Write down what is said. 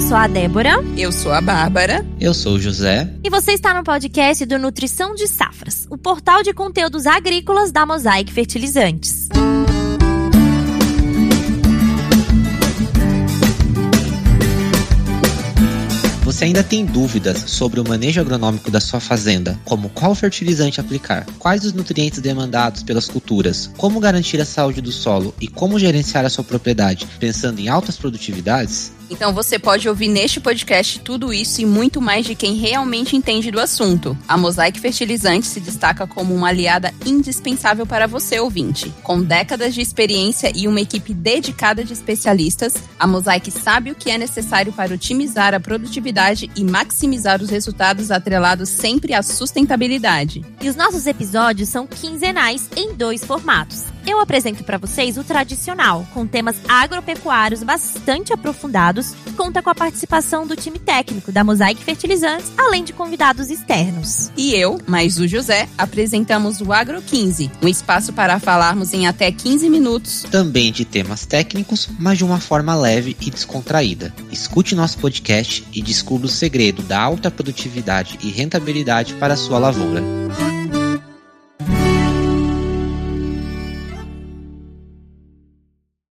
sou a Débora. Eu sou a Bárbara. Eu sou o José. E você está no podcast do Nutrição de Safras, o portal de conteúdos agrícolas da Mosaic Fertilizantes. Você ainda tem dúvidas sobre o manejo agronômico da sua fazenda, como qual fertilizante aplicar, quais os nutrientes demandados pelas culturas, como garantir a saúde do solo e como gerenciar a sua propriedade, pensando em altas produtividades? Então você pode ouvir neste podcast tudo isso e muito mais de quem realmente entende do assunto. A Mosaic Fertilizante se destaca como uma aliada indispensável para você, ouvinte. Com décadas de experiência e uma equipe dedicada de especialistas, a Mosaic sabe o que é necessário para otimizar a produtividade e maximizar os resultados atrelados sempre à sustentabilidade. E os nossos episódios são quinzenais em dois formatos. Eu apresento para vocês o tradicional, com temas agropecuários bastante aprofundados conta com a participação do time técnico da Mosaic Fertilizantes, além de convidados externos. E eu, mais o José, apresentamos o Agro 15, um espaço para falarmos em até 15 minutos. Também de temas técnicos, mas de uma forma leve e descontraída. Escute nosso podcast e descubra o segredo da alta produtividade e rentabilidade para a sua lavoura.